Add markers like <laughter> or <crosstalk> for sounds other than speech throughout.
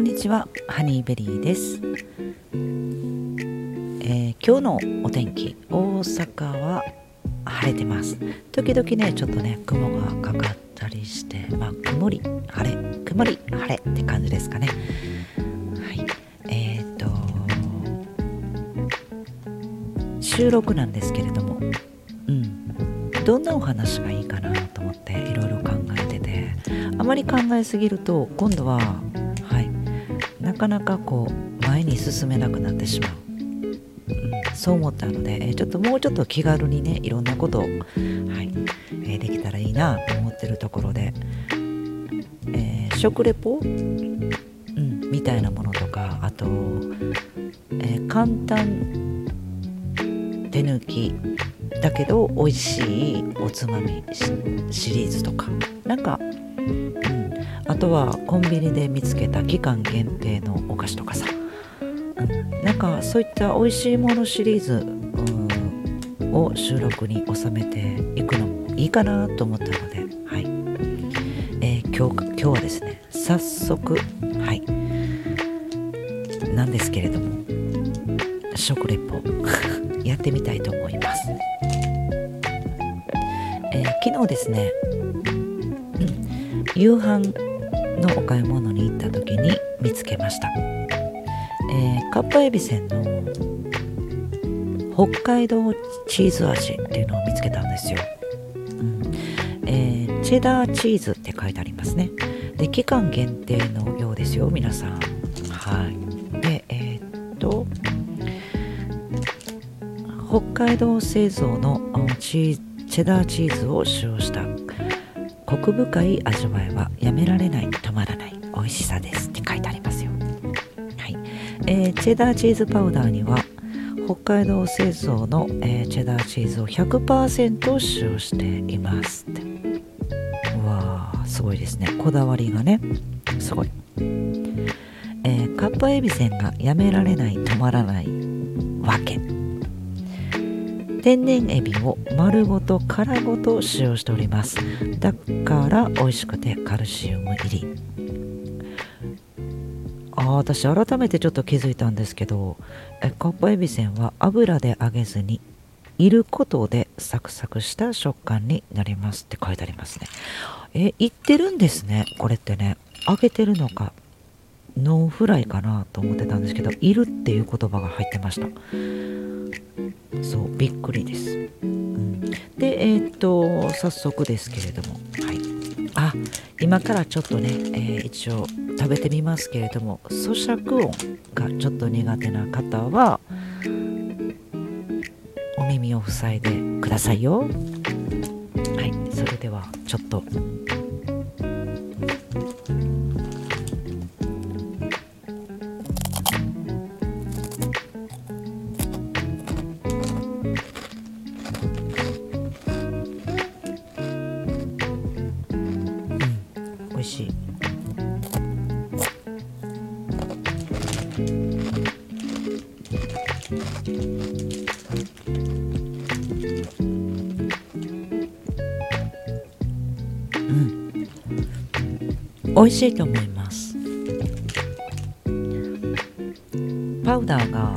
こんにちはハニーベリーです、えー、今日のお天気大阪は晴れてます。時々ねちょっとね雲がかかったりしてまあ曇り晴れ曇り晴れって感じですかね。はい。えっ、ー、と収録なんですけれどもうん。どんなお話がいいかなと思っていろいろ考えててあまり考えすぎると今度はかなかこう前に進めなくなってしまう、うん、そう思ったのでちょっともうちょっと気軽にねいろんなことを、はいえ、できたらいいなと思ってるところで、えー、食レポ、うん、みたいなものとかあと、えー、簡単手抜きだけど美味しいおつまみシリーズとかなんかあとはコンビニで見つけた期間限定のお菓子とかさ、うん、なんかそういった美味しいものシリーズ、を収録に収めていくのもいいかなと思ったので、はい。えー、今日今日はですね早速はい。なんですけれども食レポ <laughs> やってみたいと思います、えー、昨日ですね、夕飯のお買い物に行った時に見つけました、えー、かっぱえびせんの北海道チーズ味っていうのを見つけたんですよ、うん。えー、チェダーチーズって書いてありますね。で期間限定のようですよ皆さん。はい。でえー、っと北海道製造のチチェダーチーズを使用したコク深い味わいはやめられない美味しさですって書いてありますよ、はい。えー、チェダーチーズパウダーには北海道製造の、えー、チェダーチーズを100%使用していますって。うわーすごいですね。こだわりがね。すごい、えー、カッパエビせんがやめられない止まらないわけ。天然エビを丸ごと殻ごと使用しております。だから美味しくてカルシウム入り。あ私改めてちょっと気づいたんですけどえカッパエビせんは油で揚げずにいることでサクサクした食感になりますって書いてありますね。え言ってるんですねこれってね。揚げてるのかノンフライかなと思ってたんですけどいるっていう言葉が入ってました。そうびっくりです、うん、でえー、っと早速ですけれどもはい。あ今からちょっとね、えー、一応食べてみますけれども咀嚼音がちょっと苦手な方はお耳を塞いでくださいよ。はい。それではちょっと。味しい美味しいと思います。パウダーが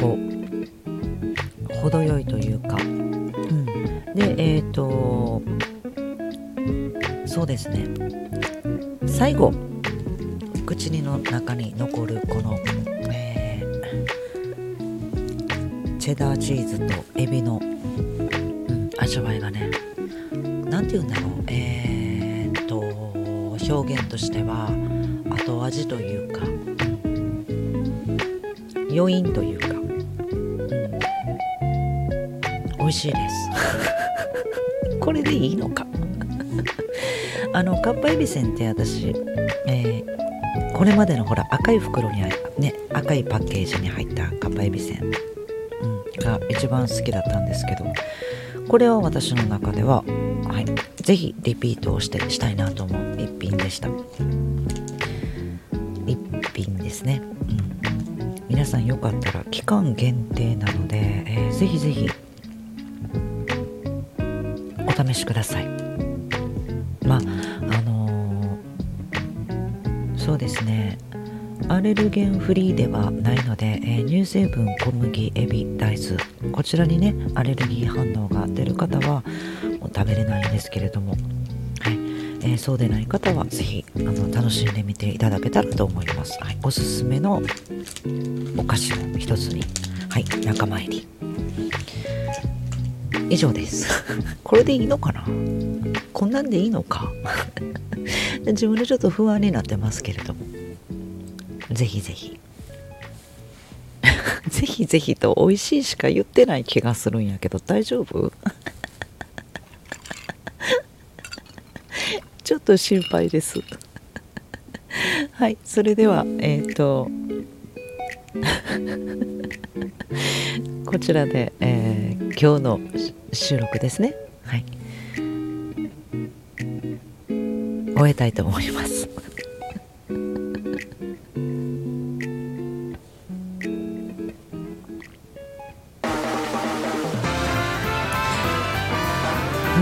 こう程よいというか、うん、でえっ、ー、とそうですね。最後口の中に残るこの、えー、チェダーチーズとエビの、うん、味わいがね何て言うんだろう。えー、表現としては後味というか、余韻というか、うん、美味しいです。<laughs> これでいいのか。<laughs> あのかっぱえびせんって私、えー、これまでのほら赤い袋にね赤いパッケージに入ったかっぱえびせん、うん、が一番好きだったんですけどこれは私の中では、はい、ぜひリピートをしてしたいなと思う一品でした。一品ですね、うん、皆さんよかったら期間限定なので、えー、ぜひぜひお試しください。まああのー、そうですね。アレルゲンフリーではないので、えー、乳成分小麦エビ大豆こちらにねアレルギー反応が出る方はもう食べれないんですけれども、はい。えー、そうでない方は是非あの楽しんでみていただけたらと思います、はい、おすすめのお菓子の一つにはい。仲間入り。以上です。<laughs> これでいいのかな？こんなんでいいのか？<laughs> 自分でちょっと不安になってますけれども。ぜひぜひ。<laughs> ぜひぜひと美味しいしか言ってない気がするんやけど大丈夫？<laughs> ちょっと心配です。はいそれではえっ、ー、とこちらで、えー、今日の収録ですね。はい。終えたいと思います。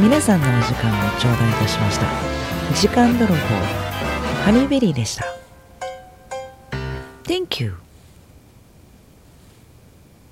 皆さんのお時間を頂戴いたしました。時間泥棒ハニーベリーでした。Thank you.